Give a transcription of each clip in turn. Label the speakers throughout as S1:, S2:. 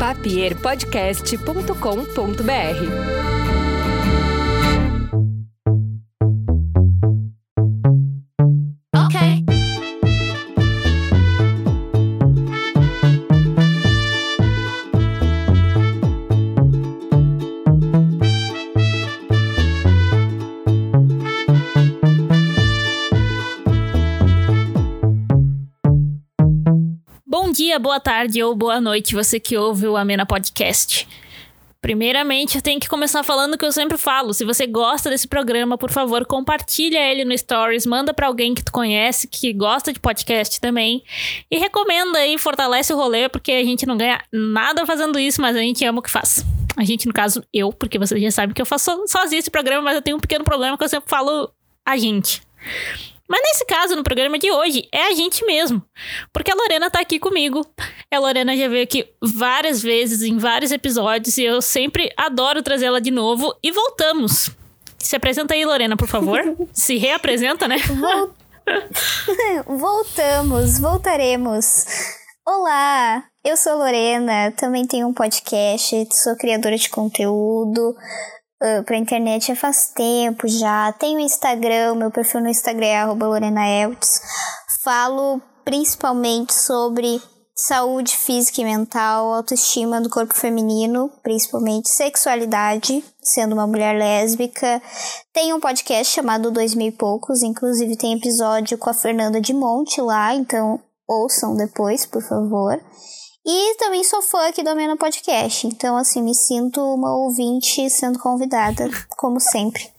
S1: papierpodcast.com.br.
S2: boa tarde ou boa noite, você que ouve o Amena Podcast. Primeiramente, eu tenho que começar falando o que eu sempre falo. Se você gosta desse programa, por favor, compartilha ele no Stories, manda para alguém que tu conhece, que gosta de podcast também. E recomenda aí, fortalece o rolê, porque a gente não ganha nada fazendo isso, mas a gente ama o que faz. A gente, no caso, eu, porque você já sabe que eu faço sozinho esse programa, mas eu tenho um pequeno problema que eu sempre falo a gente. Mas nesse caso, no programa de hoje, é a gente mesmo. Porque a Lorena tá aqui comigo. A Lorena já veio aqui várias vezes, em vários episódios, e eu sempre adoro trazê-la de novo. E voltamos. Se apresenta aí, Lorena, por favor. Se reapresenta, né?
S3: Voltamos, voltaremos. Olá, eu sou Lorena, também tenho um podcast, sou criadora de conteúdo uh, pra internet faz tempo já. Tenho Instagram, meu perfil no Instagram é @lorenaeltz. Falo principalmente sobre saúde física e mental, autoestima do corpo feminino, principalmente sexualidade, sendo uma mulher lésbica. Tenho um podcast chamado Dois Mil e Poucos, inclusive tem episódio com a Fernanda de Monte lá, então ouçam depois, por favor. E também sou fã aqui do Ameno Podcast. Então, assim, me sinto uma ouvinte sendo convidada, como sempre.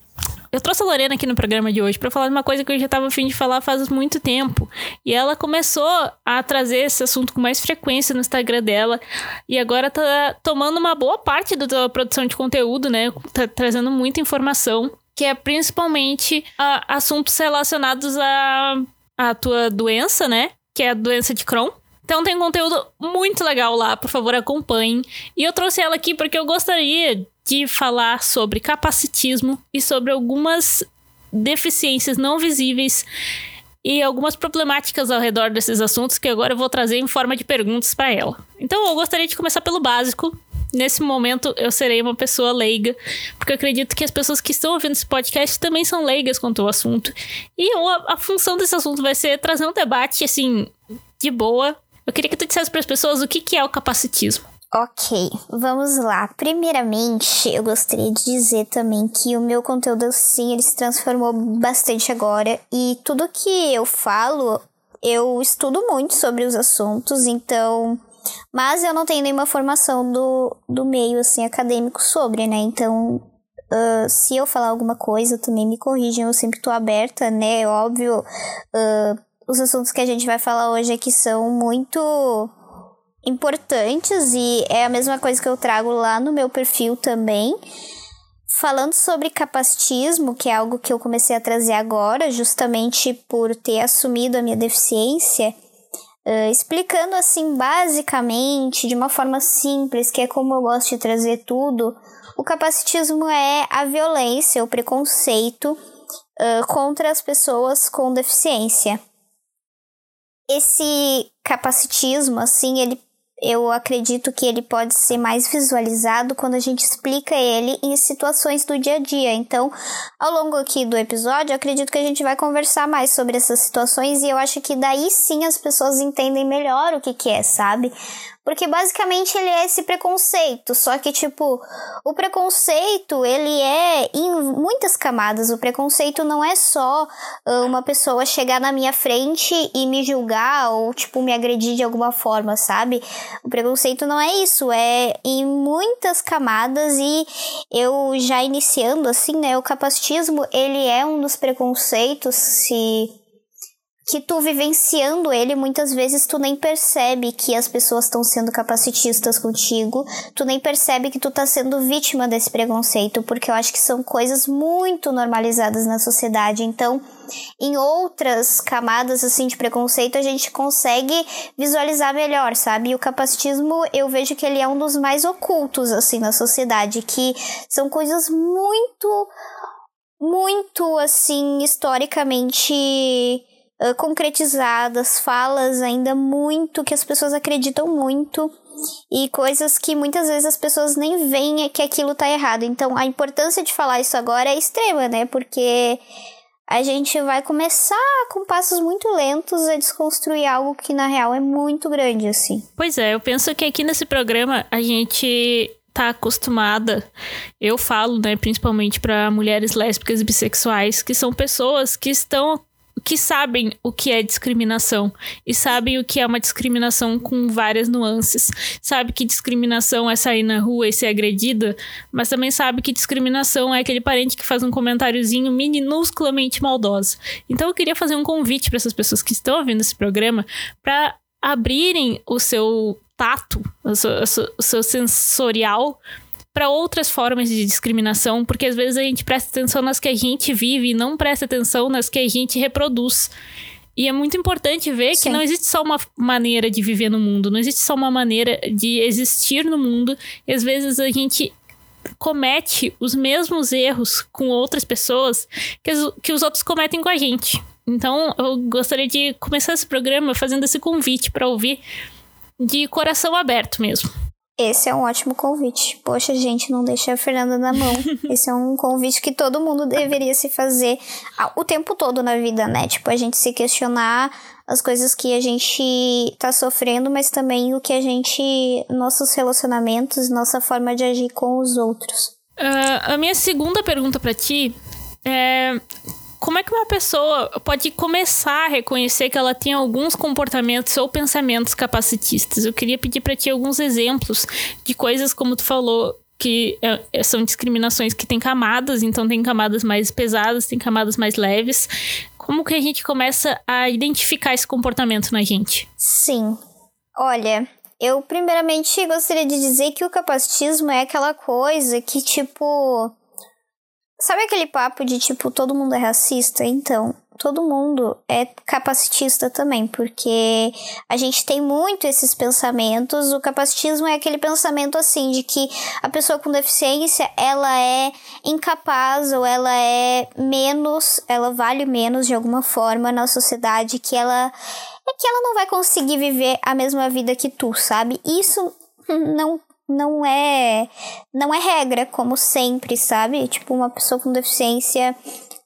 S2: Eu trouxe a Lorena aqui no programa de hoje para falar de uma coisa que eu já estava afim de falar faz muito tempo. E ela começou a trazer esse assunto com mais frequência no Instagram dela. E agora tá tomando uma boa parte da produção de conteúdo, né? Tá trazendo muita informação. Que é principalmente a, assuntos relacionados à a, a tua doença, né? Que é a doença de Crohn. Então tem conteúdo muito legal lá, por favor, acompanhem. E eu trouxe ela aqui porque eu gostaria de falar sobre capacitismo e sobre algumas deficiências não visíveis e algumas problemáticas ao redor desses assuntos que agora eu vou trazer em forma de perguntas para ela. Então eu gostaria de começar pelo básico. Nesse momento eu serei uma pessoa leiga, porque eu acredito que as pessoas que estão ouvindo esse podcast também são leigas quanto ao assunto. E a, a função desse assunto vai ser trazer um debate assim de boa, eu queria que tu dissesse para as pessoas o que, que é o capacitismo.
S3: Ok, vamos lá. Primeiramente, eu gostaria de dizer também que o meu conteúdo, sim, ele se transformou bastante agora. E tudo que eu falo, eu estudo muito sobre os assuntos, então. Mas eu não tenho nenhuma formação do, do meio, assim, acadêmico sobre, né? Então, uh, se eu falar alguma coisa, também me corrijam, eu sempre tô aberta, né? Óbvio. Uh, os assuntos que a gente vai falar hoje aqui são muito importantes e é a mesma coisa que eu trago lá no meu perfil também. Falando sobre capacitismo, que é algo que eu comecei a trazer agora, justamente por ter assumido a minha deficiência, uh, explicando assim basicamente, de uma forma simples, que é como eu gosto de trazer tudo, o capacitismo é a violência, o preconceito uh, contra as pessoas com deficiência esse capacitismo, assim, ele eu acredito que ele pode ser mais visualizado quando a gente explica ele em situações do dia a dia. Então, ao longo aqui do episódio, acredito que a gente vai conversar mais sobre essas situações e eu acho que daí sim as pessoas entendem melhor o que, que é, sabe? Porque basicamente ele é esse preconceito, só que tipo, o preconceito, ele é em muitas camadas. O preconceito não é só uh, uma pessoa chegar na minha frente e me julgar ou tipo me agredir de alguma forma, sabe? O preconceito não é isso, é em muitas camadas e eu já iniciando assim, né, o capacitismo, ele é um dos preconceitos se que tu vivenciando ele, muitas vezes tu nem percebe que as pessoas estão sendo capacitistas contigo, tu nem percebe que tu tá sendo vítima desse preconceito, porque eu acho que são coisas muito normalizadas na sociedade. Então, em outras camadas assim de preconceito, a gente consegue visualizar melhor, sabe? E o capacitismo, eu vejo que ele é um dos mais ocultos assim na sociedade, que são coisas muito muito assim historicamente concretizadas, falas ainda muito que as pessoas acreditam muito. e coisas que muitas vezes as pessoas nem veem que aquilo tá errado. Então, a importância de falar isso agora é extrema, né? Porque a gente vai começar com passos muito lentos a desconstruir algo que na real é muito grande, assim.
S2: Pois é, eu penso que aqui nesse programa a gente tá acostumada, eu falo, né, principalmente para mulheres lésbicas e bissexuais, que são pessoas que estão que sabem o que é discriminação e sabem o que é uma discriminação com várias nuances. Sabe que discriminação é sair na rua e ser agredida, mas também sabe que discriminação é aquele parente que faz um comentáriozinho minusculamente maldoso. Então eu queria fazer um convite para essas pessoas que estão ouvindo esse programa para abrirem o seu tato, o seu, o seu sensorial para outras formas de discriminação, porque às vezes a gente presta atenção nas que a gente vive e não presta atenção nas que a gente reproduz. E é muito importante ver Sim. que não existe só uma maneira de viver no mundo, não existe só uma maneira de existir no mundo, e às vezes a gente comete os mesmos erros com outras pessoas que, que os outros cometem com a gente. Então, eu gostaria de começar esse programa fazendo esse convite para ouvir de coração aberto mesmo.
S3: Esse é um ótimo convite. Poxa, gente, não deixa a Fernanda na mão. Esse é um convite que todo mundo deveria se fazer o tempo todo na vida, né? Tipo, a gente se questionar as coisas que a gente tá sofrendo, mas também o que a gente. nossos relacionamentos, nossa forma de agir com os outros.
S2: Uh, a minha segunda pergunta para ti é como é que uma pessoa pode começar a reconhecer que ela tem alguns comportamentos ou pensamentos capacitistas? Eu queria pedir para ti alguns exemplos de coisas como tu falou que é, são discriminações que têm camadas, então tem camadas mais pesadas, tem camadas mais leves. Como que a gente começa a identificar esse comportamento na gente?
S3: Sim. Olha, eu primeiramente gostaria de dizer que o capacitismo é aquela coisa que tipo Sabe aquele papo de tipo, todo mundo é racista? Então, todo mundo é capacitista também, porque a gente tem muito esses pensamentos. O capacitismo é aquele pensamento assim de que a pessoa com deficiência, ela é incapaz ou ela é menos, ela vale menos de alguma forma na sociedade, que ela é que ela não vai conseguir viver a mesma vida que tu, sabe? Isso não não é não é regra como sempre, sabe? Tipo uma pessoa com deficiência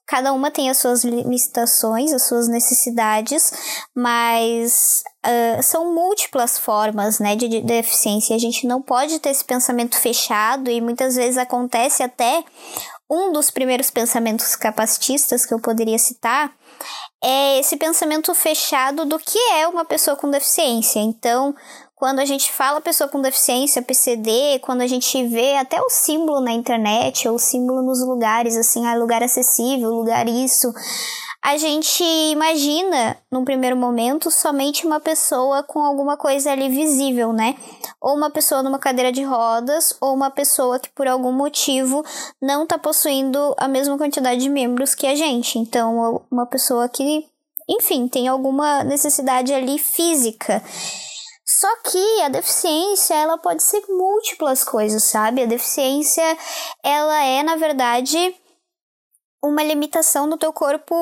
S3: cada uma tem as suas limitações, as suas necessidades, mas uh, são múltiplas formas né, de, de deficiência. A gente não pode ter esse pensamento fechado e muitas vezes acontece até um dos primeiros pensamentos capacitistas que eu poderia citar é esse pensamento fechado do que é uma pessoa com deficiência. Então, quando a gente fala pessoa com deficiência, PCD, quando a gente vê até o símbolo na internet, ou o símbolo nos lugares, assim, ah, lugar acessível, lugar isso, a gente imagina, num primeiro momento, somente uma pessoa com alguma coisa ali visível, né? Ou uma pessoa numa cadeira de rodas, ou uma pessoa que por algum motivo não está possuindo a mesma quantidade de membros que a gente. Então, uma pessoa que, enfim, tem alguma necessidade ali física. Só que a deficiência, ela pode ser múltiplas coisas, sabe? A deficiência, ela é, na verdade, uma limitação do teu corpo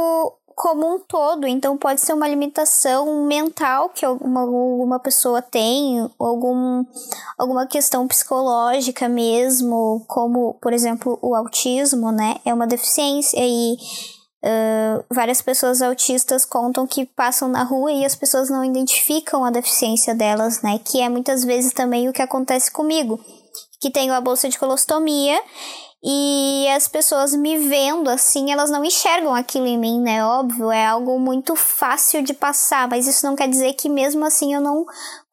S3: como um todo. Então, pode ser uma limitação mental que alguma, alguma pessoa tem, algum, alguma questão psicológica mesmo, como, por exemplo, o autismo, né? É uma deficiência e Uh, várias pessoas autistas contam que passam na rua e as pessoas não identificam a deficiência delas, né? Que é muitas vezes também o que acontece comigo, que tenho a bolsa de colostomia e as pessoas me vendo assim, elas não enxergam aquilo em mim, né? Óbvio, é algo muito fácil de passar, mas isso não quer dizer que mesmo assim eu não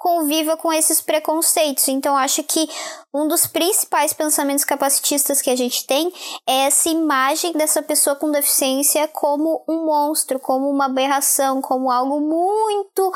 S3: conviva com esses preconceitos. Então, acho que um dos principais pensamentos capacitistas que a gente tem é essa imagem dessa pessoa com deficiência como um monstro, como uma aberração, como algo muito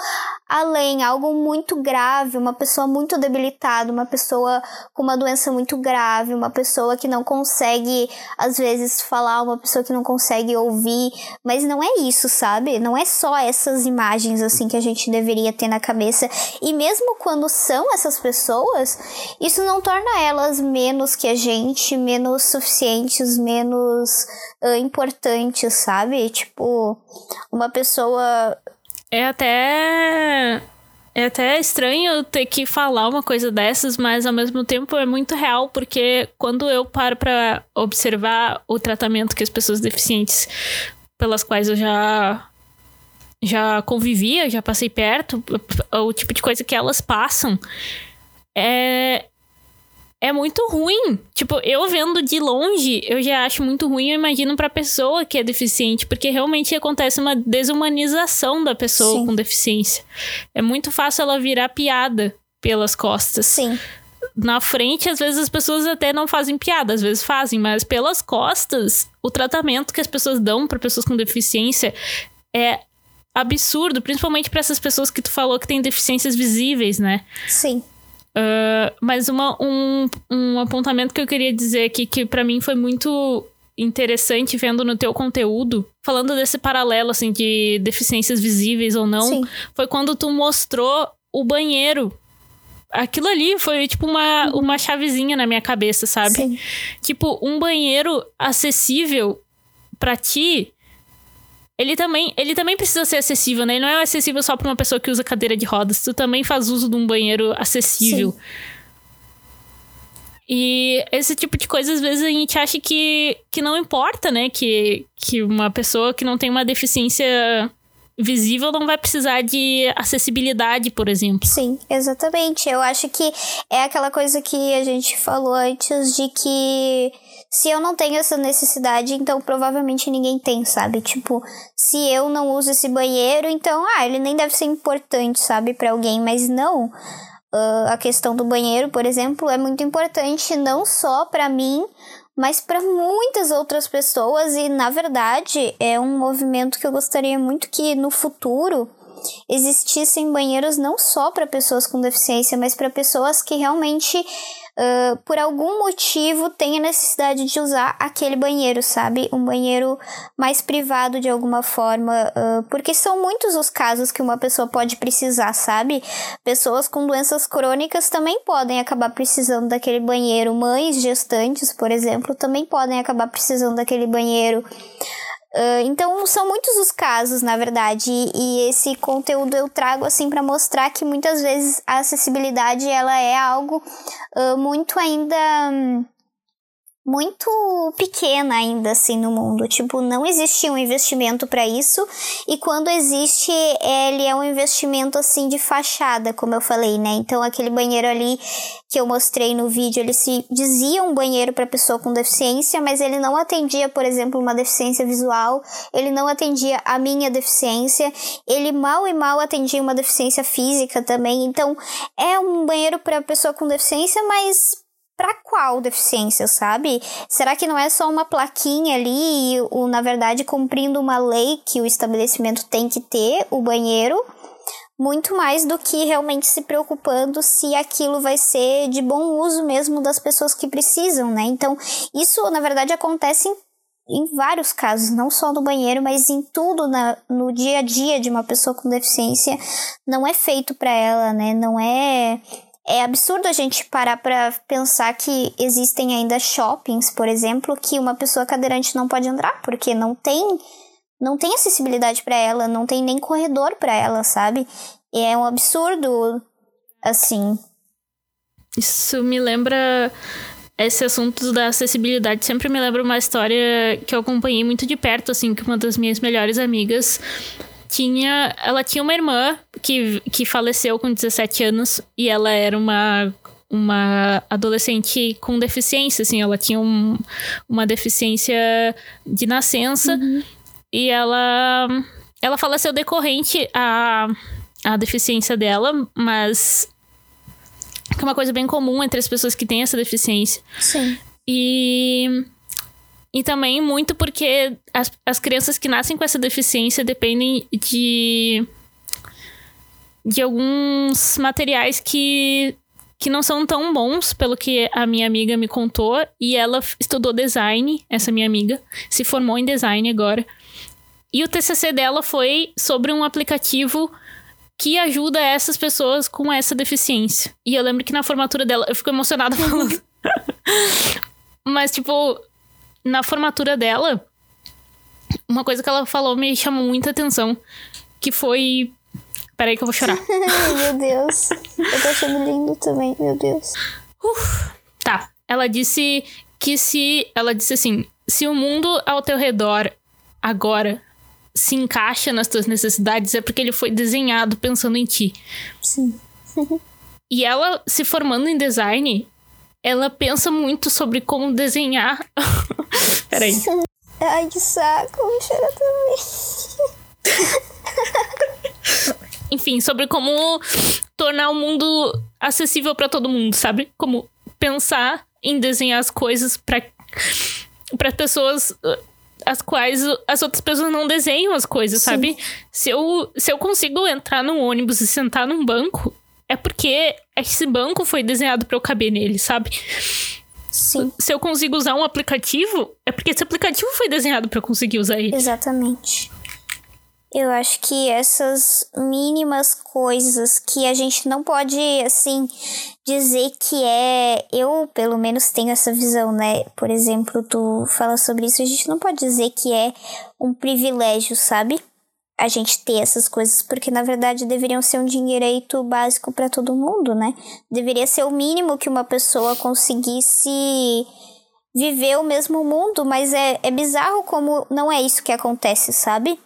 S3: além, algo muito grave, uma pessoa muito debilitada, uma pessoa com uma doença muito grave, uma pessoa que não consegue, às vezes, falar, uma pessoa que não consegue ouvir. Mas não é isso, sabe? Não é só essas imagens assim que a gente deveria ter na cabeça. E mesmo quando são essas pessoas, isso não torna elas menos que a gente, menos suficientes, menos uh, importantes, sabe? Tipo, uma pessoa.
S2: É até É até estranho ter que falar uma coisa dessas, mas ao mesmo tempo é muito real, porque quando eu paro para observar o tratamento que as pessoas deficientes pelas quais eu já já convivia, já passei perto, o tipo de coisa que elas passam, é é muito ruim. Tipo, eu vendo de longe, eu já acho muito ruim, eu imagino pra pessoa que é deficiente, porque realmente acontece uma desumanização da pessoa Sim. com deficiência. É muito fácil ela virar piada pelas costas.
S3: Sim.
S2: Na frente, às vezes as pessoas até não fazem piada, às vezes fazem, mas pelas costas, o tratamento que as pessoas dão para pessoas com deficiência é absurdo, principalmente para essas pessoas que tu falou que têm deficiências visíveis, né?
S3: Sim.
S2: Uh, mas uma, um, um apontamento que eu queria dizer aqui, que para mim foi muito interessante vendo no teu conteúdo, falando desse paralelo, assim, de deficiências visíveis ou não, Sim. foi quando tu mostrou o banheiro. Aquilo ali foi tipo uma, uhum. uma chavezinha na minha cabeça, sabe? Sim. Tipo, um banheiro acessível para ti ele também, ele também precisa ser acessível, né? Ele não é acessível só para uma pessoa que usa cadeira de rodas. Tu também faz uso de um banheiro acessível. Sim. E esse tipo de coisa, às vezes, a gente acha que, que não importa, né? Que, que uma pessoa que não tem uma deficiência visível não vai precisar de acessibilidade, por exemplo.
S3: Sim, exatamente. Eu acho que é aquela coisa que a gente falou antes de que se eu não tenho essa necessidade, então provavelmente ninguém tem, sabe? Tipo, se eu não uso esse banheiro, então, ah, ele nem deve ser importante, sabe, para alguém, mas não. Uh, a questão do banheiro, por exemplo, é muito importante não só para mim, mas para muitas outras pessoas e na verdade é um movimento que eu gostaria muito que no futuro existissem banheiros não só para pessoas com deficiência, mas para pessoas que realmente uh, por algum motivo tem a necessidade de usar aquele banheiro, sabe? Um banheiro mais privado de alguma forma, uh, porque são muitos os casos que uma pessoa pode precisar, sabe? Pessoas com doenças crônicas também podem acabar precisando daquele banheiro. Mães gestantes, por exemplo, também podem acabar precisando daquele banheiro. Uh, então são muitos os casos, na verdade, e, e esse conteúdo eu trago assim para mostrar que muitas vezes a acessibilidade ela é algo uh, muito ainda um, muito pequena ainda assim no mundo. Tipo, não existe um investimento para isso e quando existe, ele é um investimento assim de fachada, como eu falei, né? Então aquele banheiro ali que eu mostrei no vídeo, ele se dizia um banheiro para pessoa com deficiência, mas ele não atendia, por exemplo, uma deficiência visual, ele não atendia a minha deficiência, ele mal e mal atendia uma deficiência física também. Então, é um banheiro para pessoa com deficiência, mas para qual deficiência, sabe? Será que não é só uma plaquinha ali e, o, na verdade, cumprindo uma lei que o estabelecimento tem que ter, o banheiro, muito mais do que realmente se preocupando se aquilo vai ser de bom uso mesmo das pessoas que precisam, né? Então, isso, na verdade, acontece em em vários casos, não só no banheiro, mas em tudo na, no dia a dia de uma pessoa com deficiência, não é feito para ela, né? Não é é absurdo a gente parar para pensar que existem ainda shoppings, por exemplo, que uma pessoa cadeirante não pode entrar porque não tem não tem acessibilidade para ela, não tem nem corredor para ela, sabe? E é um absurdo assim.
S2: Isso me lembra esse assunto da acessibilidade sempre me lembra uma história que eu acompanhei muito de perto, assim, que uma das minhas melhores amigas tinha. Ela tinha uma irmã que, que faleceu com 17 anos e ela era uma uma adolescente com deficiência, assim, ela tinha um, uma deficiência de nascença uhum. e ela ela faleceu decorrente a, a deficiência dela, mas que é uma coisa bem comum entre as pessoas que têm essa deficiência.
S3: Sim.
S2: E e também muito porque as, as crianças que nascem com essa deficiência dependem de. de alguns materiais que, que não são tão bons, pelo que a minha amiga me contou. E ela estudou design, essa minha amiga, se formou em design agora. E o TCC dela foi sobre um aplicativo que ajuda essas pessoas com essa deficiência. E eu lembro que na formatura dela, eu fico emocionada falando. Mas, tipo, na formatura dela, uma coisa que ela falou me chamou muita atenção, que foi Peraí que eu vou chorar.
S3: meu Deus. Eu tô achando lindo também, meu Deus.
S2: Uf, tá. Ela disse que se. Ela disse assim: se o mundo ao teu redor agora se encaixa nas tuas necessidades, é porque ele foi desenhado pensando em ti.
S3: Sim.
S2: e ela, se formando em design, ela pensa muito sobre como desenhar. Peraí.
S3: Ai, que saco, vou chorar também.
S2: Enfim, sobre como tornar o mundo acessível para todo mundo, sabe? Como pensar em desenhar as coisas para para pessoas uh, as quais as outras pessoas não desenham as coisas, Sim. sabe? Se eu, se eu consigo entrar num ônibus e sentar num banco, é porque esse banco foi desenhado para eu caber nele, sabe?
S3: Sim.
S2: Se eu consigo usar um aplicativo, é porque esse aplicativo foi desenhado para eu conseguir usar ele.
S3: Exatamente. Eu acho que essas mínimas coisas que a gente não pode, assim, dizer que é. Eu, pelo menos, tenho essa visão, né? Por exemplo, tu fala sobre isso, a gente não pode dizer que é um privilégio, sabe? A gente ter essas coisas, porque na verdade deveriam ser um direito básico para todo mundo, né? Deveria ser o mínimo que uma pessoa conseguisse viver o mesmo mundo, mas é, é bizarro como não é isso que acontece, sabe?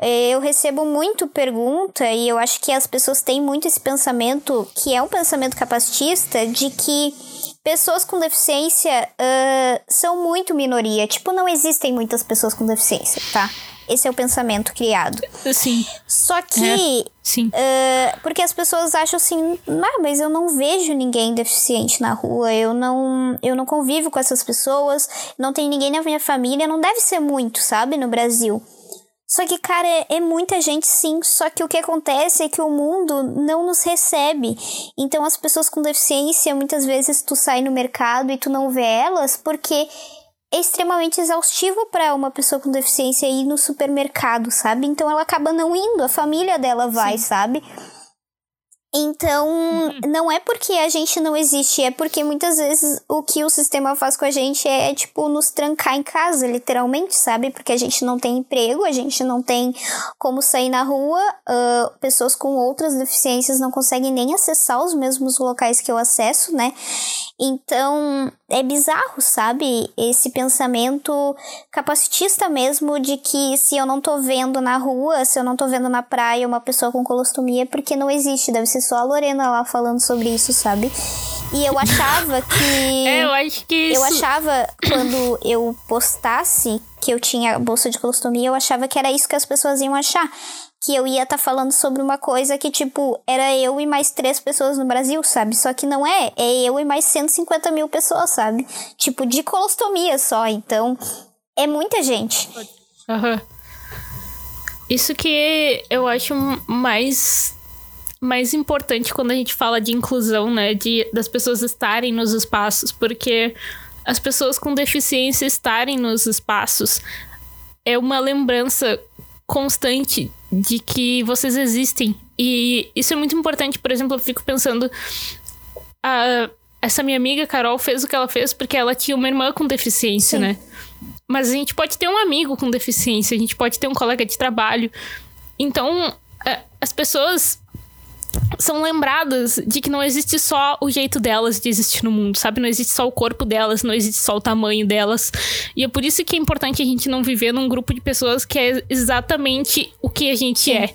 S3: É, eu recebo muito pergunta e eu acho que as pessoas têm muito esse pensamento, que é um pensamento capacitista, de que pessoas com deficiência uh, são muito minoria. Tipo, não existem muitas pessoas com deficiência, tá? Esse é o pensamento criado.
S2: Sim.
S3: Só que.
S2: É, sim.
S3: Uh, porque as pessoas acham assim, ah, mas eu não vejo ninguém deficiente na rua, eu não, eu não convivo com essas pessoas, não tem ninguém na minha família, não deve ser muito, sabe, no Brasil. Só que, cara, é, é, muita gente sim. Só que o que acontece é que o mundo não nos recebe. Então, as pessoas com deficiência, muitas vezes tu sai no mercado e tu não vê elas porque é extremamente exaustivo para uma pessoa com deficiência ir no supermercado, sabe? Então, ela acaba não indo, a família dela vai, sim. sabe? Então, uhum. não é porque a gente não existe, é porque muitas vezes o que o sistema faz com a gente é, tipo, nos trancar em casa, literalmente, sabe? Porque a gente não tem emprego, a gente não tem como sair na rua, uh, pessoas com outras deficiências não conseguem nem acessar os mesmos locais que eu acesso, né? Então, é bizarro, sabe? Esse pensamento capacitista mesmo de que se eu não tô vendo na rua, se eu não tô vendo na praia uma pessoa com colostomia, é porque não existe. Deve ser só a Lorena lá falando sobre isso, sabe? E eu achava que.
S2: É, eu acho que isso.
S3: Eu achava, quando eu postasse que eu tinha bolsa de colostomia, eu achava que era isso que as pessoas iam achar que eu ia estar tá falando sobre uma coisa que, tipo, era eu e mais três pessoas no Brasil, sabe? Só que não é, é eu e mais 150 mil pessoas, sabe? Tipo, de colostomia só, então é muita gente.
S2: Uhum. Isso que eu acho mais mais importante quando a gente fala de inclusão, né? De, das pessoas estarem nos espaços, porque as pessoas com deficiência estarem nos espaços é uma lembrança constante de que vocês existem. E isso é muito importante. Por exemplo, eu fico pensando. A, essa minha amiga Carol fez o que ela fez porque ela tinha uma irmã com deficiência, Sim. né? Mas a gente pode ter um amigo com deficiência, a gente pode ter um colega de trabalho. Então, as pessoas são lembradas de que não existe só o jeito delas de existir no mundo, sabe? Não existe só o corpo delas, não existe só o tamanho delas. E é por isso que é importante a gente não viver num grupo de pessoas que é exatamente o que a gente Sim. é.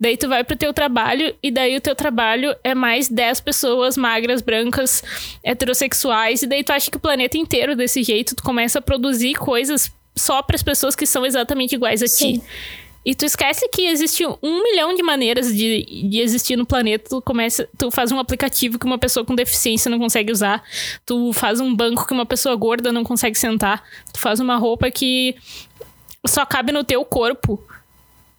S2: Daí tu vai pro teu trabalho e daí o teu trabalho é mais 10 pessoas magras, brancas, heterossexuais e daí tu acha que o planeta inteiro desse jeito tu começa a produzir coisas só para as pessoas que são exatamente iguais a Sim. ti. E tu esquece que existe um milhão de maneiras de, de existir no planeta. Tu começa, tu faz um aplicativo que uma pessoa com deficiência não consegue usar. Tu faz um banco que uma pessoa gorda não consegue sentar. Tu faz uma roupa que só cabe no teu corpo.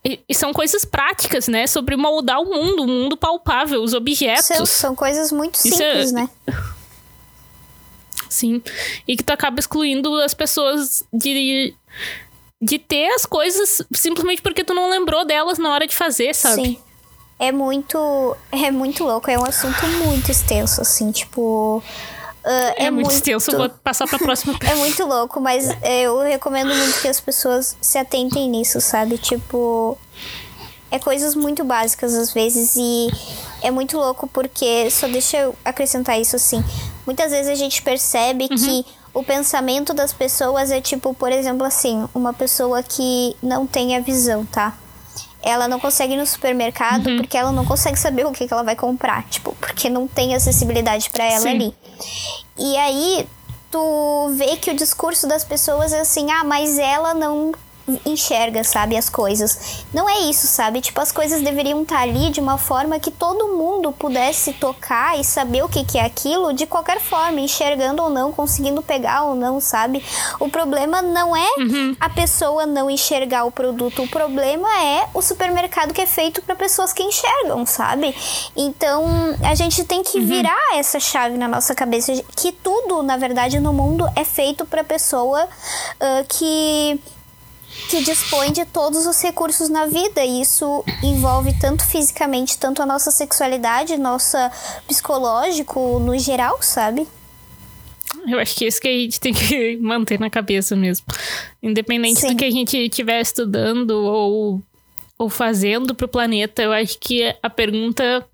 S2: E, e são coisas práticas, né? Sobre moldar o mundo, o mundo palpável, os objetos.
S3: São, são coisas muito é simples, é... né?
S2: Sim. E que tu acaba excluindo as pessoas de de ter as coisas simplesmente porque tu não lembrou delas na hora de fazer, sabe? Sim.
S3: É muito. É muito louco. É um assunto muito extenso, assim, tipo. Uh,
S2: é, é, muito, muito extenso, vou passar pra próxima.
S3: é muito louco, mas eu recomendo muito que as pessoas se atentem nisso, sabe? Tipo. é coisas muito básicas às vezes e é muito louco porque só deixa eu acrescentar isso assim. Muitas vezes a gente percebe uhum. que o pensamento das pessoas é tipo, por exemplo, assim, uma pessoa que não tem a visão, tá? Ela não consegue ir no supermercado uhum. porque ela não consegue saber o que, que ela vai comprar, tipo, porque não tem acessibilidade para ela Sim. ali. E aí tu vê que o discurso das pessoas é assim: "Ah, mas ela não enxerga, sabe, as coisas. Não é isso, sabe? Tipo, as coisas deveriam estar tá ali de uma forma que todo mundo pudesse tocar e saber o que, que é aquilo de qualquer forma, enxergando ou não, conseguindo pegar ou não, sabe? O problema não é uhum. a pessoa não enxergar o produto, o problema é o supermercado que é feito para pessoas que enxergam, sabe? Então, a gente tem que uhum. virar essa chave na nossa cabeça que tudo, na verdade, no mundo é feito para pessoa uh, que que dispõe de todos os recursos na vida. E isso envolve tanto fisicamente, tanto a nossa sexualidade, nossa psicológico no geral, sabe?
S2: Eu acho que é isso que a gente tem que manter na cabeça mesmo. Independente Sim. do que a gente estiver estudando ou, ou fazendo pro planeta, eu acho que a pergunta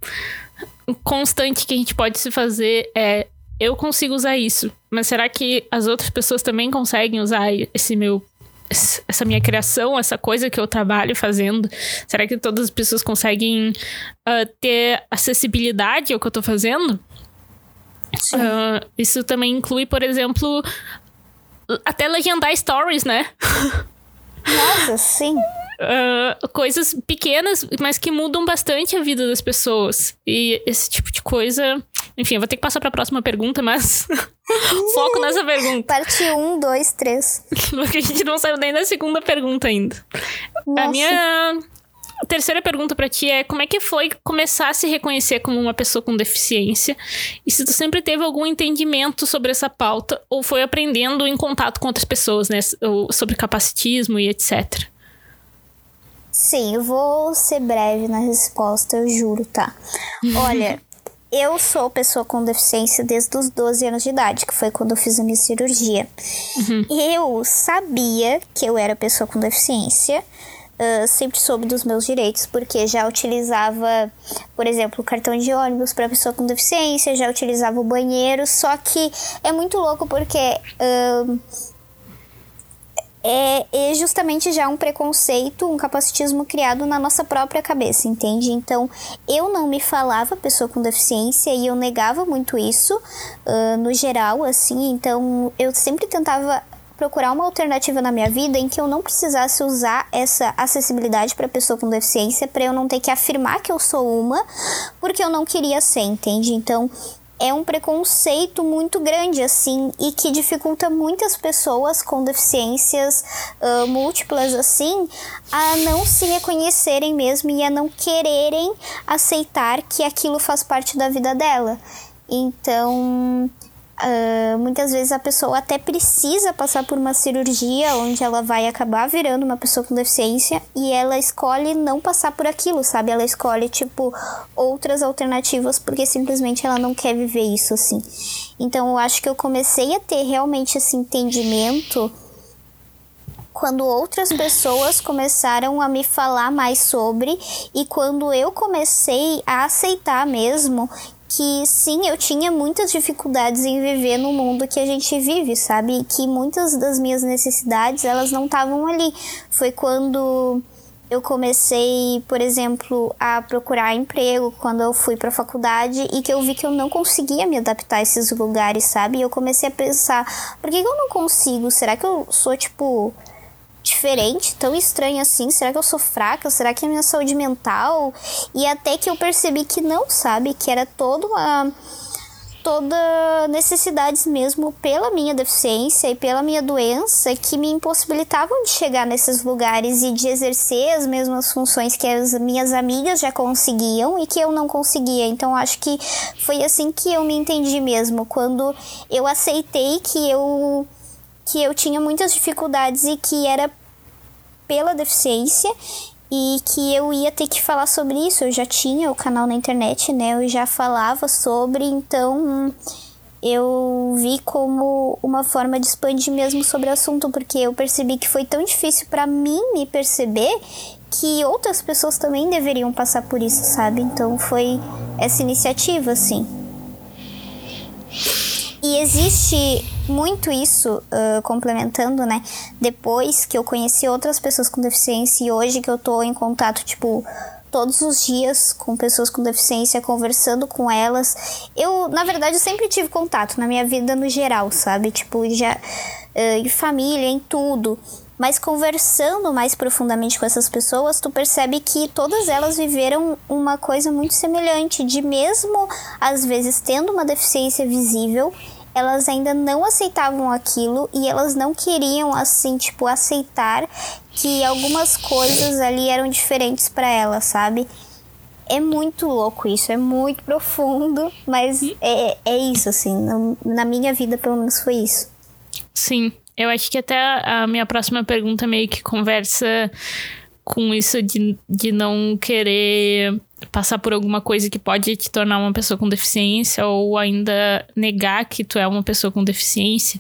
S2: constante que a gente pode se fazer é: eu consigo usar isso, mas será que as outras pessoas também conseguem usar esse meu essa minha criação, essa coisa que eu trabalho fazendo? Será que todas as pessoas conseguem uh, ter acessibilidade ao que eu tô fazendo? Uh, isso também inclui, por exemplo, até legendar stories, né?
S3: Nossa, sim.
S2: Uh, coisas pequenas, mas que mudam bastante a vida das pessoas. E esse tipo de coisa. Enfim, eu vou ter que passar para a próxima pergunta, mas foco nessa pergunta.
S3: Parte 1, 2, 3.
S2: Porque a gente não saiu nem da segunda pergunta ainda. Nossa. A minha terceira pergunta para ti é como é que foi começar a se reconhecer como uma pessoa com deficiência? E se tu sempre teve algum entendimento sobre essa pauta ou foi aprendendo em contato com outras pessoas, né, sobre capacitismo e etc.
S3: Sim, eu vou ser breve na resposta, eu juro, tá? Olha, eu sou pessoa com deficiência desde os 12 anos de idade, que foi quando eu fiz a minha cirurgia. Uhum. Eu sabia que eu era pessoa com deficiência, uh, sempre soube dos meus direitos, porque já utilizava, por exemplo, o cartão de ônibus para pessoa com deficiência, já utilizava o banheiro, só que é muito louco porque. Uh, é, é justamente já um preconceito, um capacitismo criado na nossa própria cabeça, entende? Então, eu não me falava pessoa com deficiência e eu negava muito isso, uh, no geral, assim. Então, eu sempre tentava procurar uma alternativa na minha vida em que eu não precisasse usar essa acessibilidade para pessoa com deficiência, para eu não ter que afirmar que eu sou uma, porque eu não queria ser, entende? Então, é um preconceito muito grande, assim, e que dificulta muitas pessoas com deficiências uh, múltiplas, assim, a não se reconhecerem mesmo e a não quererem aceitar que aquilo faz parte da vida dela. Então, Uh, muitas vezes a pessoa até precisa passar por uma cirurgia onde ela vai acabar virando uma pessoa com deficiência e ela escolhe não passar por aquilo, sabe? Ela escolhe, tipo, outras alternativas porque simplesmente ela não quer viver isso, assim. Então eu acho que eu comecei a ter realmente esse entendimento quando outras pessoas começaram a me falar mais sobre e quando eu comecei a aceitar mesmo que sim, eu tinha muitas dificuldades em viver no mundo que a gente vive, sabe? Que muitas das minhas necessidades, elas não estavam ali. Foi quando eu comecei, por exemplo, a procurar emprego quando eu fui para faculdade e que eu vi que eu não conseguia me adaptar a esses lugares, sabe? E eu comecei a pensar, por que, que eu não consigo? Será que eu sou tipo diferente, tão estranha assim? Será que eu sou fraca? Será que é minha saúde mental? E até que eu percebi que não, sabe? Que era toda uma toda necessidades mesmo pela minha deficiência e pela minha doença que me impossibilitavam de chegar nesses lugares e de exercer as mesmas funções que as minhas amigas já conseguiam e que eu não conseguia. Então acho que foi assim que eu me entendi mesmo, quando eu aceitei que eu que eu tinha muitas dificuldades e que era pela deficiência e que eu ia ter que falar sobre isso. Eu já tinha o canal na internet, né? Eu já falava sobre, então eu vi como uma forma de expandir mesmo sobre o assunto, porque eu percebi que foi tão difícil para mim me perceber que outras pessoas também deveriam passar por isso, sabe? Então foi essa iniciativa, assim. E existe muito isso, uh, complementando, né? Depois que eu conheci outras pessoas com deficiência e hoje que eu tô em contato, tipo, todos os dias com pessoas com deficiência, conversando com elas. Eu, na verdade, eu sempre tive contato na minha vida no geral, sabe? Tipo, já uh, em família, em tudo. Mas conversando mais profundamente com essas pessoas, tu percebe que todas elas viveram uma coisa muito semelhante, de mesmo às vezes tendo uma deficiência visível, elas ainda não aceitavam aquilo e elas não queriam assim, tipo, aceitar que algumas coisas ali eram diferentes para elas, sabe? É muito louco isso, é muito profundo, mas é, é isso, assim, na minha vida pelo menos foi isso.
S2: Sim, eu acho que até a minha próxima pergunta meio que conversa com isso de, de não querer passar por alguma coisa que pode te tornar uma pessoa com deficiência ou ainda negar que tu é uma pessoa com deficiência,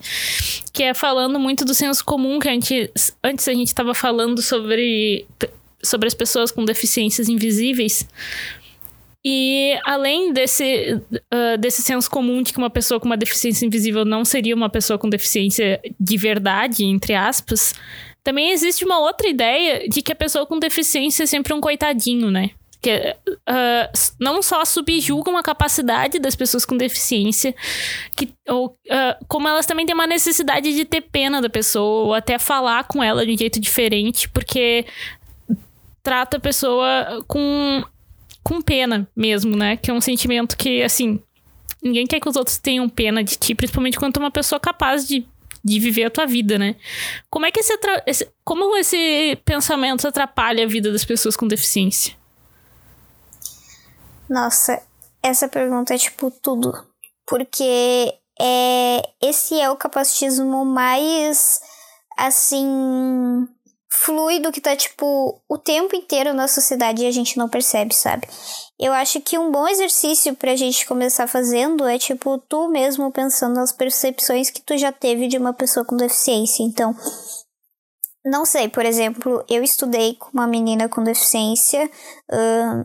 S2: que é falando muito do senso comum que a gente antes a gente estava falando sobre sobre as pessoas com deficiências invisíveis. E além desse, uh, desse senso comum de que uma pessoa com uma deficiência invisível não seria uma pessoa com deficiência de verdade, entre aspas, também existe uma outra ideia de que a pessoa com deficiência é sempre um coitadinho, né? Que uh, não só subjugam a capacidade das pessoas com deficiência, que, ou, uh, como elas também têm uma necessidade de ter pena da pessoa, ou até falar com ela de um jeito diferente, porque trata a pessoa com com pena mesmo, né? Que é um sentimento que, assim, ninguém quer que os outros tenham pena de ti, principalmente quando tu é uma pessoa capaz de, de viver a tua vida, né? Como é que esse, esse, como esse pensamento atrapalha a vida das pessoas com deficiência?
S3: Nossa, essa pergunta é tipo tudo. Porque é, esse é o capacitismo mais assim fluido que tá, tipo, o tempo inteiro na sociedade e a gente não percebe, sabe? Eu acho que um bom exercício pra gente começar fazendo é, tipo, tu mesmo pensando nas percepções que tu já teve de uma pessoa com deficiência. Então, não sei, por exemplo, eu estudei com uma menina com deficiência,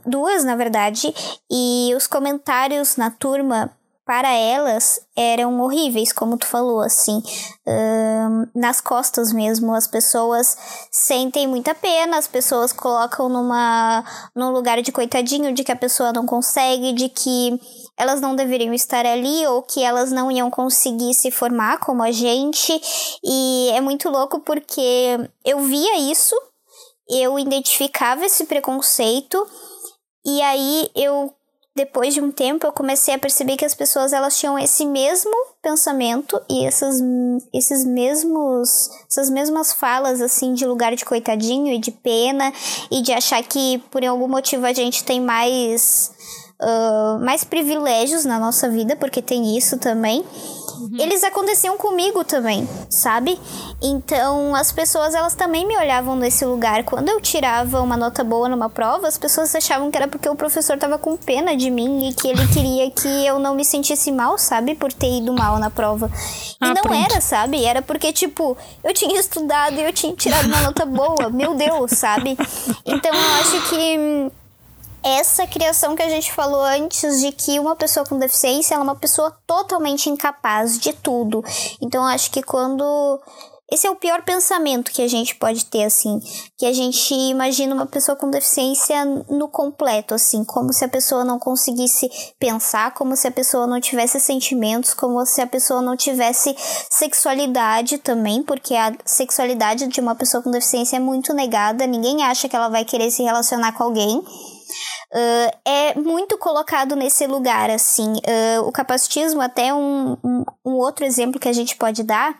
S3: duas na verdade, e os comentários na turma para elas eram horríveis, como tu falou, assim, nas costas mesmo. As pessoas sentem muita pena, as pessoas colocam numa num lugar de coitadinho, de que a pessoa não consegue, de que elas não deveriam estar ali ou que elas não iam conseguir se formar como a gente. E é muito louco porque eu via isso, eu identificava esse preconceito. E aí eu depois de um tempo eu comecei a perceber que as pessoas elas tinham esse mesmo pensamento e essas, esses mesmos essas mesmas falas assim de lugar de coitadinho e de pena e de achar que por algum motivo a gente tem mais uh, mais privilégios na nossa vida porque tem isso também Uhum. Eles aconteciam comigo também, sabe? Então, as pessoas, elas também me olhavam nesse lugar. Quando eu tirava uma nota boa numa prova, as pessoas achavam que era porque o professor tava com pena de mim e que ele queria que eu não me sentisse mal, sabe? Por ter ido mal na prova. E ah, não pronto. era, sabe? Era porque, tipo, eu tinha estudado e eu tinha tirado uma nota boa. Meu Deus, sabe? Então, eu acho que essa criação que a gente falou antes de que uma pessoa com deficiência é uma pessoa totalmente incapaz de tudo. Então acho que quando esse é o pior pensamento que a gente pode ter, assim. Que a gente imagina uma pessoa com deficiência no completo, assim. Como se a pessoa não conseguisse pensar, como se a pessoa não tivesse sentimentos, como se a pessoa não tivesse sexualidade também, porque a sexualidade de uma pessoa com deficiência é muito negada. Ninguém acha que ela vai querer se relacionar com alguém. Uh, é muito colocado nesse lugar, assim. Uh, o capacitismo, até um, um, um, outro exemplo que a gente pode dar,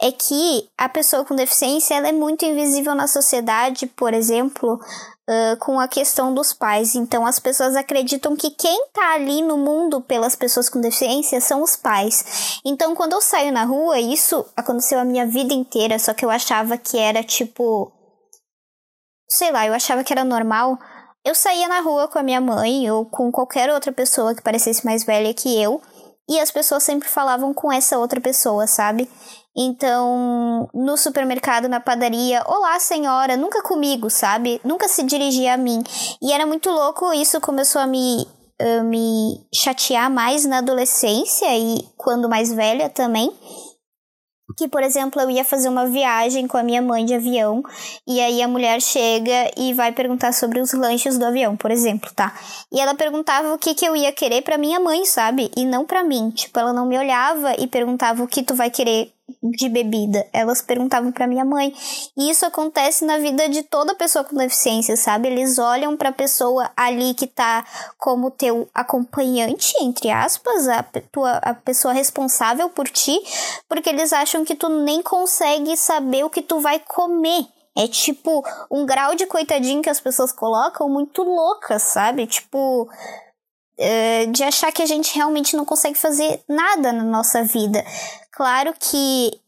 S3: é que a pessoa com deficiência ela é muito invisível na sociedade, por exemplo, uh, com a questão dos pais. Então, as pessoas acreditam que quem tá ali no mundo pelas pessoas com deficiência são os pais. Então, quando eu saio na rua, isso aconteceu a minha vida inteira, só que eu achava que era tipo. Sei lá, eu achava que era normal eu saía na rua com a minha mãe ou com qualquer outra pessoa que parecesse mais velha que eu e as pessoas sempre falavam com essa outra pessoa, sabe? Então, no supermercado, na padaria, olá senhora, nunca comigo, sabe? Nunca se dirigia a mim. E era muito louco, isso começou a me, uh, me chatear mais na adolescência e quando mais velha também que, por exemplo, eu ia fazer uma viagem com a minha mãe de avião e aí a mulher chega e vai perguntar sobre os lanches do avião, por exemplo, tá? E ela perguntava o que que eu ia querer para minha mãe, sabe? E não para mim. Tipo, ela não me olhava e perguntava o que tu vai querer de bebida. Elas perguntavam para minha mãe. E isso acontece na vida de toda pessoa com deficiência, sabe? Eles olham para a pessoa ali que tá como teu acompanhante, entre aspas, a tua a pessoa responsável por ti, porque eles acham que tu nem consegue saber o que tu vai comer. É tipo um grau de coitadinho que as pessoas colocam muito louca, sabe? Tipo, de achar que a gente realmente não consegue fazer nada na nossa vida. Claro que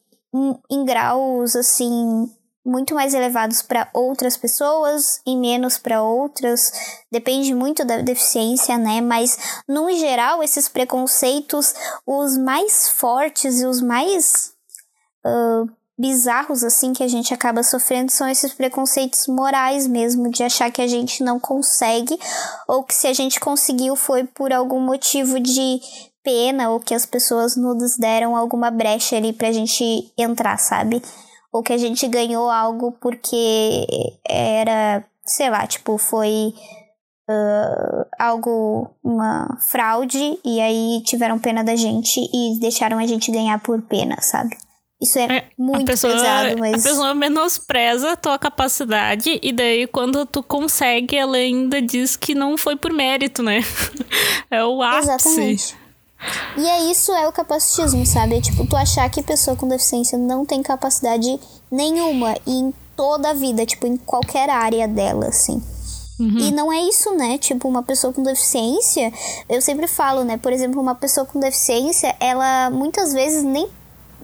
S3: em graus assim muito mais elevados para outras pessoas e menos para outras, depende muito da deficiência, né? Mas no geral, esses preconceitos, os mais fortes e os mais uh, bizarros assim que a gente acaba sofrendo são esses preconceitos morais mesmo de achar que a gente não consegue ou que se a gente conseguiu foi por algum motivo de pena ou que as pessoas nos deram alguma brecha ali pra gente entrar, sabe? Ou que a gente ganhou algo porque era, sei lá, tipo, foi uh, algo, uma fraude, e aí tiveram pena da gente e deixaram a gente ganhar por pena, sabe? Isso é, é muito pessoa, pesado, mas.
S2: A pessoa menospreza a tua capacidade, e daí quando tu consegue, ela ainda diz que não foi por mérito, né? é o ápice. Exatamente.
S3: E é isso é o capacitismo, sabe? É, tipo, tu achar que pessoa com deficiência não tem capacidade nenhuma e em toda a vida, tipo, em qualquer área dela, assim. Uhum. E não é isso, né? Tipo, uma pessoa com deficiência, eu sempre falo, né? Por exemplo, uma pessoa com deficiência, ela muitas vezes nem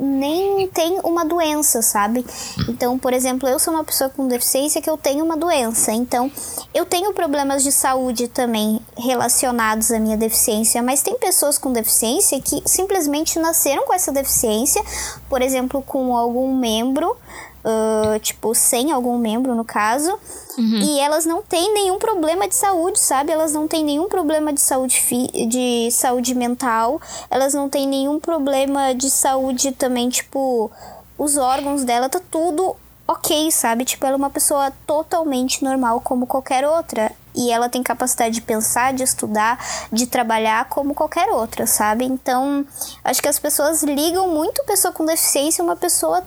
S3: nem tem uma doença, sabe? Então, por exemplo, eu sou uma pessoa com deficiência que eu tenho uma doença. Então, eu tenho problemas de saúde também relacionados à minha deficiência, mas tem pessoas com deficiência que simplesmente nasceram com essa deficiência, por exemplo, com algum membro uh, tipo, sem algum membro, no caso. Uhum. E elas não têm nenhum problema de saúde, sabe? Elas não têm nenhum problema de saúde, de saúde mental. Elas não têm nenhum problema de saúde também, tipo, os órgãos dela tá tudo ok, sabe? Tipo, ela é uma pessoa totalmente normal como qualquer outra. E ela tem capacidade de pensar, de estudar, de trabalhar como qualquer outra, sabe? Então, acho que as pessoas ligam muito pessoa com deficiência uma pessoa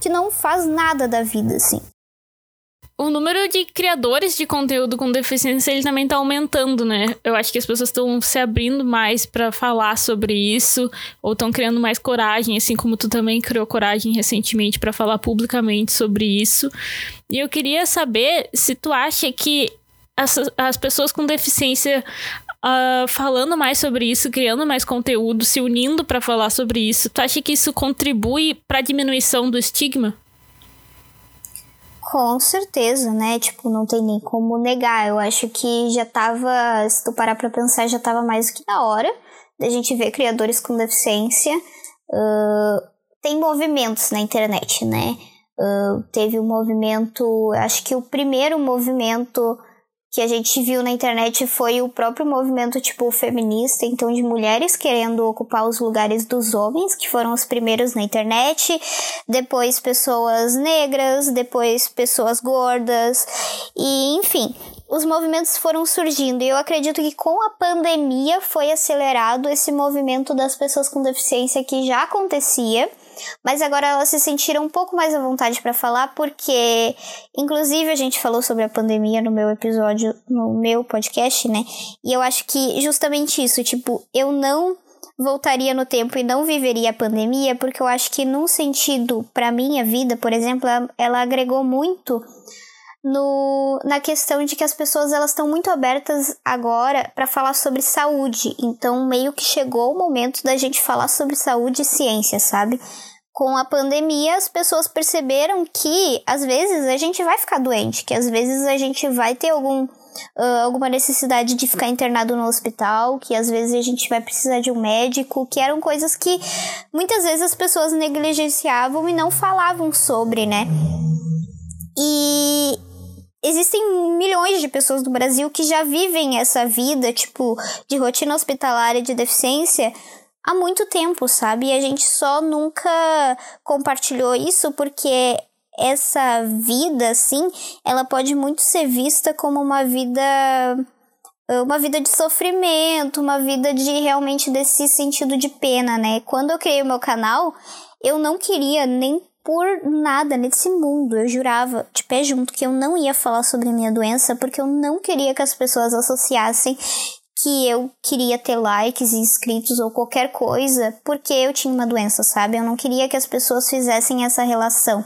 S3: que não faz nada da vida, assim.
S2: O número de criadores de conteúdo com deficiência ele também tá aumentando, né? Eu acho que as pessoas estão se abrindo mais para falar sobre isso ou estão criando mais coragem, assim como tu também criou coragem recentemente para falar publicamente sobre isso. E eu queria saber se tu acha que as, as pessoas com deficiência uh, falando mais sobre isso, criando mais conteúdo, se unindo para falar sobre isso. Tu acha que isso contribui para a diminuição do estigma?
S3: Com certeza, né? Tipo, não tem nem como negar. Eu acho que já tava, se tu parar pra pensar, já tava mais do que na hora da gente ver criadores com deficiência. Uh, tem movimentos na internet, né? Uh, teve um movimento, acho que o primeiro movimento que a gente viu na internet foi o próprio movimento tipo feminista, então de mulheres querendo ocupar os lugares dos homens, que foram os primeiros na internet, depois pessoas negras, depois pessoas gordas, e enfim, os movimentos foram surgindo e eu acredito que com a pandemia foi acelerado esse movimento das pessoas com deficiência que já acontecia mas agora elas se sentiram um pouco mais à vontade para falar, porque, inclusive, a gente falou sobre a pandemia no meu episódio, no meu podcast, né? E eu acho que justamente isso, tipo, eu não voltaria no tempo e não viveria a pandemia, porque eu acho que, num sentido, para minha vida, por exemplo, ela, ela agregou muito no, na questão de que as pessoas elas estão muito abertas agora para falar sobre saúde. Então, meio que chegou o momento da gente falar sobre saúde e ciência, sabe? Com a pandemia, as pessoas perceberam que às vezes a gente vai ficar doente, que às vezes a gente vai ter algum, uh, alguma necessidade de ficar internado no hospital, que às vezes a gente vai precisar de um médico, que eram coisas que muitas vezes as pessoas negligenciavam e não falavam sobre, né? E existem milhões de pessoas no Brasil que já vivem essa vida, tipo, de rotina hospitalária de deficiência há muito tempo, sabe? E a gente só nunca compartilhou isso porque essa vida, assim, ela pode muito ser vista como uma vida uma vida de sofrimento, uma vida de realmente desse sentido de pena, né? Quando eu criei o meu canal, eu não queria nem por nada nesse mundo. Eu jurava de pé junto que eu não ia falar sobre minha doença porque eu não queria que as pessoas associassem que eu queria ter likes e inscritos ou qualquer coisa porque eu tinha uma doença, sabe? Eu não queria que as pessoas fizessem essa relação.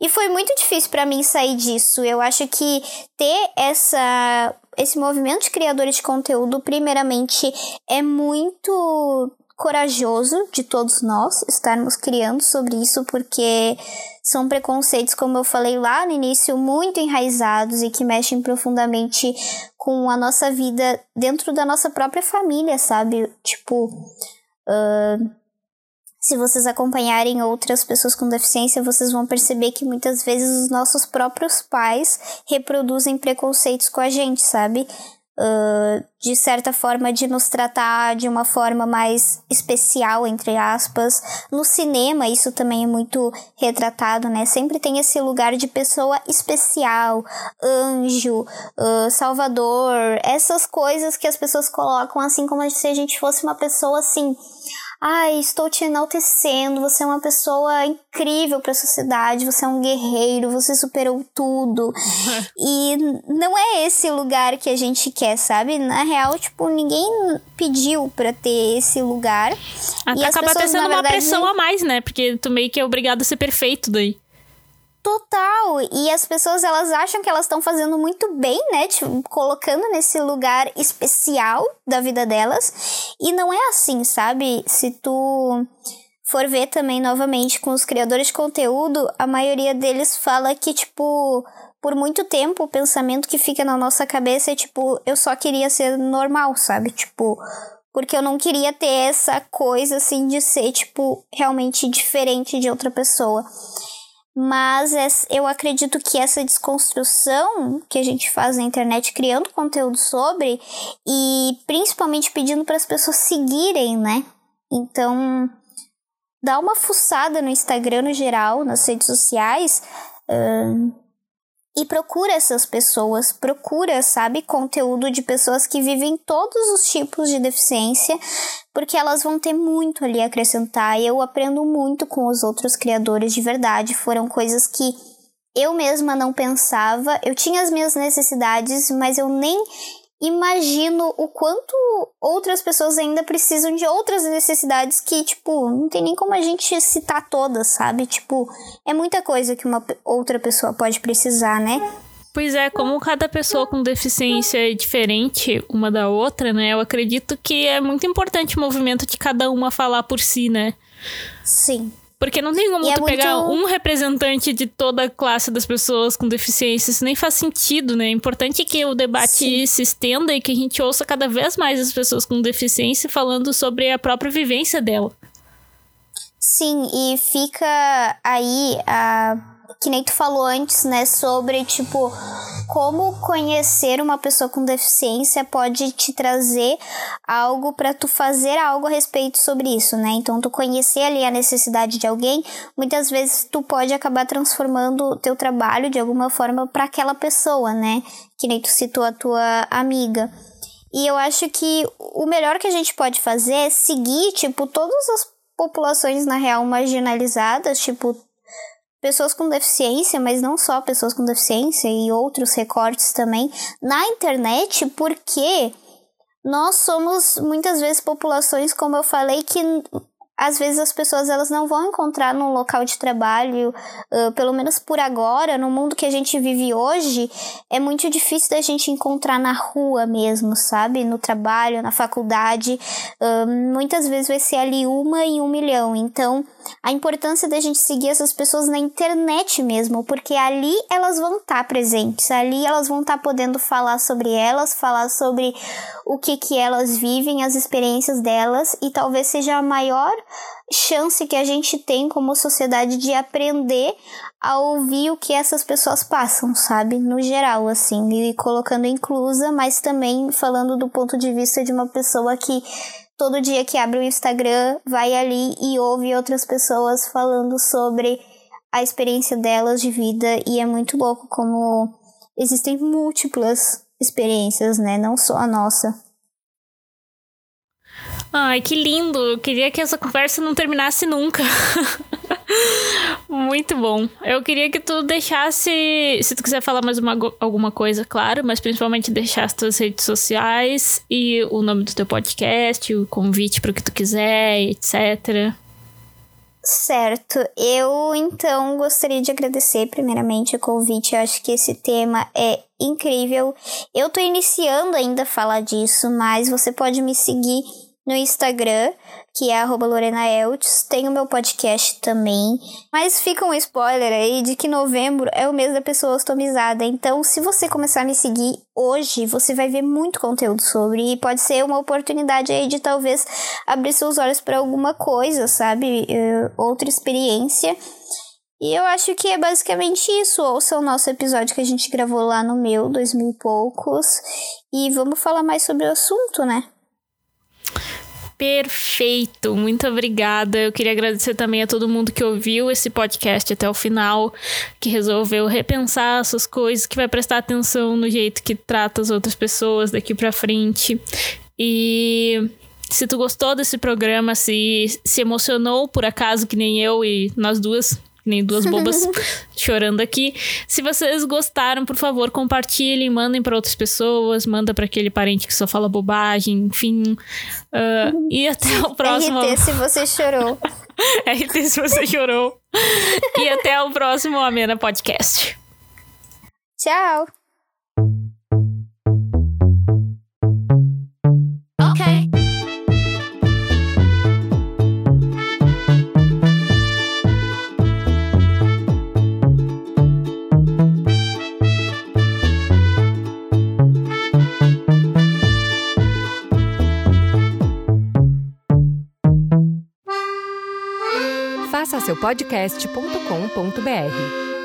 S3: E foi muito difícil para mim sair disso. Eu acho que ter essa esse movimento de criadores de conteúdo, primeiramente, é muito corajoso de todos nós estarmos criando sobre isso, porque são preconceitos, como eu falei lá no início, muito enraizados e que mexem profundamente com a nossa vida dentro da nossa própria família, sabe? Tipo, uh, se vocês acompanharem outras pessoas com deficiência, vocês vão perceber que muitas vezes os nossos próprios pais reproduzem preconceitos com a gente, sabe? Uh, de certa forma, de nos tratar de uma forma mais especial, entre aspas. No cinema, isso também é muito retratado, né? Sempre tem esse lugar de pessoa especial, anjo, uh, salvador, essas coisas que as pessoas colocam assim como se a gente fosse uma pessoa assim Ai, estou te enaltecendo, você é uma pessoa incrível para a sociedade, você é um guerreiro, você superou tudo. e não é esse lugar que a gente quer, sabe? Na real, tipo, ninguém pediu para ter esse lugar.
S2: Até e acaba pessoas, sendo uma pressão a mais, né? Porque tu meio que é obrigado a ser perfeito daí.
S3: Total. E as pessoas elas acham que elas estão fazendo muito bem, né? Tipo, colocando nesse lugar especial da vida delas. E não é assim, sabe? Se tu for ver também novamente com os criadores de conteúdo, a maioria deles fala que, tipo, por muito tempo o pensamento que fica na nossa cabeça é tipo, eu só queria ser normal, sabe? Tipo, porque eu não queria ter essa coisa assim de ser, tipo, realmente diferente de outra pessoa. Mas eu acredito que essa desconstrução que a gente faz na internet, criando conteúdo sobre e principalmente pedindo para as pessoas seguirem, né? Então, dá uma fuçada no Instagram no geral, nas redes sociais. Uh, e procura essas pessoas, procura, sabe, conteúdo de pessoas que vivem todos os tipos de deficiência, porque elas vão ter muito ali a acrescentar. E eu aprendo muito com os outros criadores de verdade. Foram coisas que eu mesma não pensava. Eu tinha as minhas necessidades, mas eu nem imagino o quanto outras pessoas ainda precisam de outras necessidades que, tipo, não tem nem como a gente citar todas, sabe? Tipo, é muita coisa que uma outra pessoa pode precisar, né?
S2: Pois é, como cada pessoa com deficiência é diferente uma da outra, né? Eu acredito que é muito importante o movimento de cada uma falar por si, né?
S3: Sim.
S2: Porque não tem como e é tu é pegar muito... um representante de toda a classe das pessoas com deficiência. Isso nem faz sentido, né? É importante que o debate Sim. se estenda e que a gente ouça cada vez mais as pessoas com deficiência falando sobre a própria vivência dela.
S3: Sim, e fica aí a que nem tu falou antes, né, sobre tipo como conhecer uma pessoa com deficiência pode te trazer algo para tu fazer algo a respeito sobre isso, né? Então tu conhecer ali a necessidade de alguém, muitas vezes tu pode acabar transformando o teu trabalho de alguma forma para aquela pessoa, né? Que nem tu citou a tua amiga. E eu acho que o melhor que a gente pode fazer é seguir, tipo, todas as populações na real marginalizadas, tipo, pessoas com deficiência, mas não só pessoas com deficiência e outros recortes também na internet, porque nós somos muitas vezes populações, como eu falei, que às vezes as pessoas elas não vão encontrar num local de trabalho, uh, pelo menos por agora, no mundo que a gente vive hoje, é muito difícil da gente encontrar na rua mesmo, sabe? No trabalho, na faculdade, uh, muitas vezes vai ser ali uma em um milhão. Então, a importância da gente seguir essas pessoas na internet mesmo, porque ali elas vão estar tá presentes, ali elas vão estar tá podendo falar sobre elas, falar sobre o que que elas vivem, as experiências delas, e talvez seja a maior chance que a gente tem como sociedade de aprender a ouvir o que essas pessoas passam, sabe? No geral, assim, e colocando inclusa, mas também falando do ponto de vista de uma pessoa que todo dia que abre o Instagram vai ali e ouve outras pessoas falando sobre a experiência delas de vida e é muito louco como existem múltiplas experiências, né? Não só a nossa.
S2: Ai, que lindo! Eu queria que essa conversa não terminasse nunca. Muito bom. Eu queria que tu deixasse, se tu quiser falar mais uma, alguma coisa, claro, mas principalmente deixasse tuas redes sociais e o nome do teu podcast, o convite para o que tu quiser, etc.
S3: Certo. Eu então gostaria de agradecer primeiramente o convite. Eu acho que esse tema é incrível. Eu tô iniciando ainda a falar disso, mas você pode me seguir no Instagram, que é @lorenaeltz. Tem o meu podcast também. Mas fica um spoiler aí de que novembro é o mês da pessoa customizada. Então, se você começar a me seguir hoje, você vai ver muito conteúdo sobre e pode ser uma oportunidade aí de talvez abrir seus olhos para alguma coisa, sabe? Uh, outra experiência. E eu acho que é basicamente isso. Ouça o nosso episódio que a gente gravou lá no meu, dois mil e poucos. E vamos falar mais sobre o assunto, né?
S2: Perfeito, muito obrigada. Eu queria agradecer também a todo mundo que ouviu esse podcast até o final, que resolveu repensar essas coisas, que vai prestar atenção no jeito que trata as outras pessoas daqui para frente. E se tu gostou desse programa, se se emocionou por acaso que nem eu e nós duas nem duas bobas chorando aqui. Se vocês gostaram, por favor, compartilhem, mandem para outras pessoas, manda para aquele parente que só fala bobagem, enfim. Uh, e até o próximo.
S3: RT se você chorou.
S2: RT se você chorou. e até o próximo Amena Podcast.
S3: Tchau.
S1: podcast.com.br.